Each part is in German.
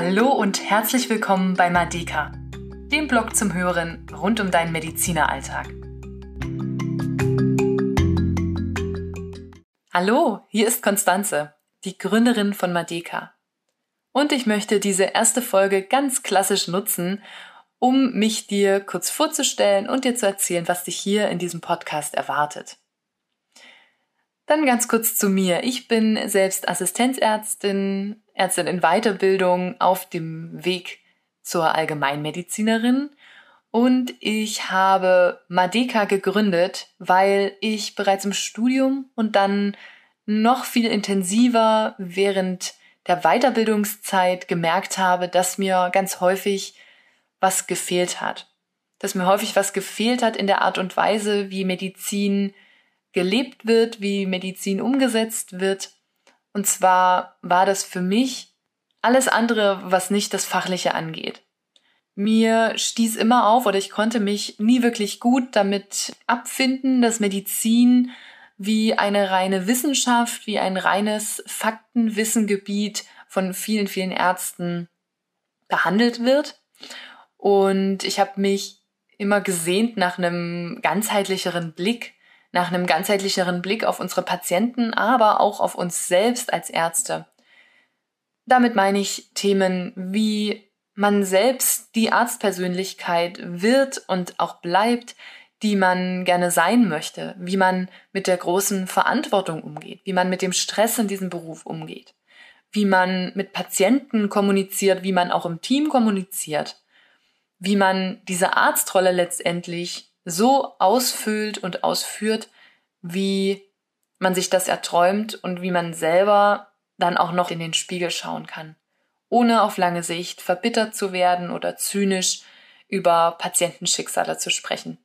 Hallo und herzlich willkommen bei Madeka, dem Blog zum Hören rund um deinen Medizineralltag. Hallo, hier ist Konstanze, die Gründerin von Madeka. Und ich möchte diese erste Folge ganz klassisch nutzen, um mich dir kurz vorzustellen und dir zu erzählen, was dich hier in diesem Podcast erwartet. Dann ganz kurz zu mir. Ich bin selbst Assistenzärztin, Ärztin in Weiterbildung auf dem Weg zur Allgemeinmedizinerin und ich habe Madeka gegründet, weil ich bereits im Studium und dann noch viel intensiver während der Weiterbildungszeit gemerkt habe, dass mir ganz häufig was gefehlt hat. Dass mir häufig was gefehlt hat in der Art und Weise, wie Medizin gelebt wird, wie Medizin umgesetzt wird. Und zwar war das für mich alles andere, was nicht das Fachliche angeht. Mir stieß immer auf oder ich konnte mich nie wirklich gut damit abfinden, dass Medizin wie eine reine Wissenschaft, wie ein reines Faktenwissengebiet von vielen, vielen Ärzten behandelt wird. Und ich habe mich immer gesehnt nach einem ganzheitlicheren Blick nach einem ganzheitlicheren Blick auf unsere Patienten, aber auch auf uns selbst als Ärzte. Damit meine ich Themen wie man selbst die Arztpersönlichkeit wird und auch bleibt, die man gerne sein möchte, wie man mit der großen Verantwortung umgeht, wie man mit dem Stress in diesem Beruf umgeht, wie man mit Patienten kommuniziert, wie man auch im Team kommuniziert, wie man diese Arztrolle letztendlich so ausfüllt und ausführt, wie man sich das erträumt und wie man selber dann auch noch in den Spiegel schauen kann, ohne auf lange Sicht verbittert zu werden oder zynisch über Patientenschicksale zu sprechen.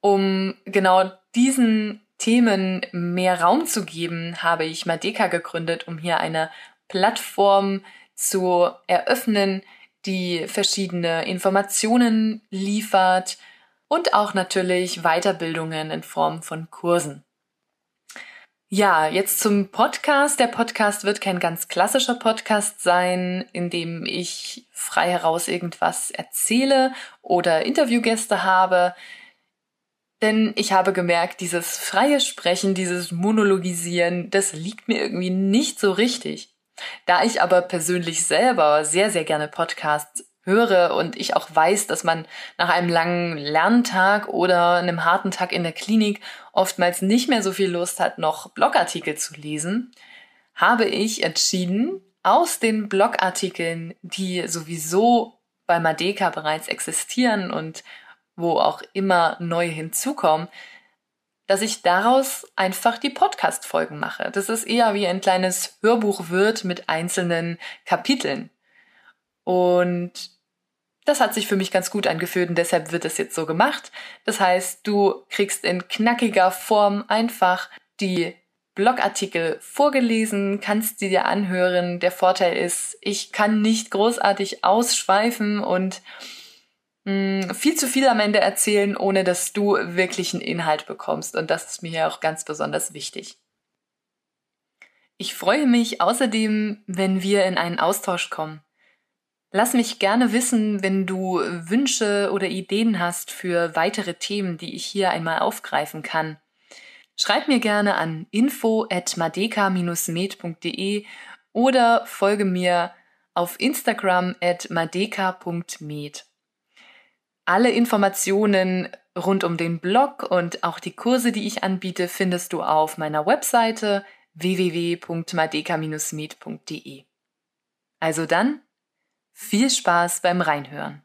Um genau diesen Themen mehr Raum zu geben, habe ich Madeka gegründet, um hier eine Plattform zu eröffnen, die verschiedene Informationen liefert und auch natürlich Weiterbildungen in Form von Kursen. Ja, jetzt zum Podcast. Der Podcast wird kein ganz klassischer Podcast sein, in dem ich frei heraus irgendwas erzähle oder Interviewgäste habe. Denn ich habe gemerkt, dieses freie Sprechen, dieses Monologisieren, das liegt mir irgendwie nicht so richtig. Da ich aber persönlich selber sehr, sehr gerne Podcasts höre und ich auch weiß, dass man nach einem langen Lerntag oder einem harten Tag in der Klinik oftmals nicht mehr so viel Lust hat, noch Blogartikel zu lesen, habe ich entschieden, aus den Blogartikeln, die sowieso bei Madeka bereits existieren und wo auch immer neue hinzukommen, dass ich daraus einfach die Podcast-Folgen mache. Das ist eher wie ein kleines Hörbuch wird mit einzelnen Kapiteln. Und das hat sich für mich ganz gut angefühlt und deshalb wird es jetzt so gemacht. Das heißt, du kriegst in knackiger Form einfach die Blogartikel vorgelesen, kannst sie dir anhören. Der Vorteil ist, ich kann nicht großartig ausschweifen und mh, viel zu viel am Ende erzählen, ohne dass du wirklichen Inhalt bekommst. Und das ist mir ja auch ganz besonders wichtig. Ich freue mich außerdem, wenn wir in einen Austausch kommen. Lass mich gerne wissen, wenn du Wünsche oder Ideen hast für weitere Themen, die ich hier einmal aufgreifen kann. Schreib mir gerne an info at madeka-med.de oder folge mir auf Instagram at madeka.med. Alle Informationen rund um den Blog und auch die Kurse, die ich anbiete, findest du auf meiner Webseite www.madeka-med.de. Also dann, viel Spaß beim Reinhören.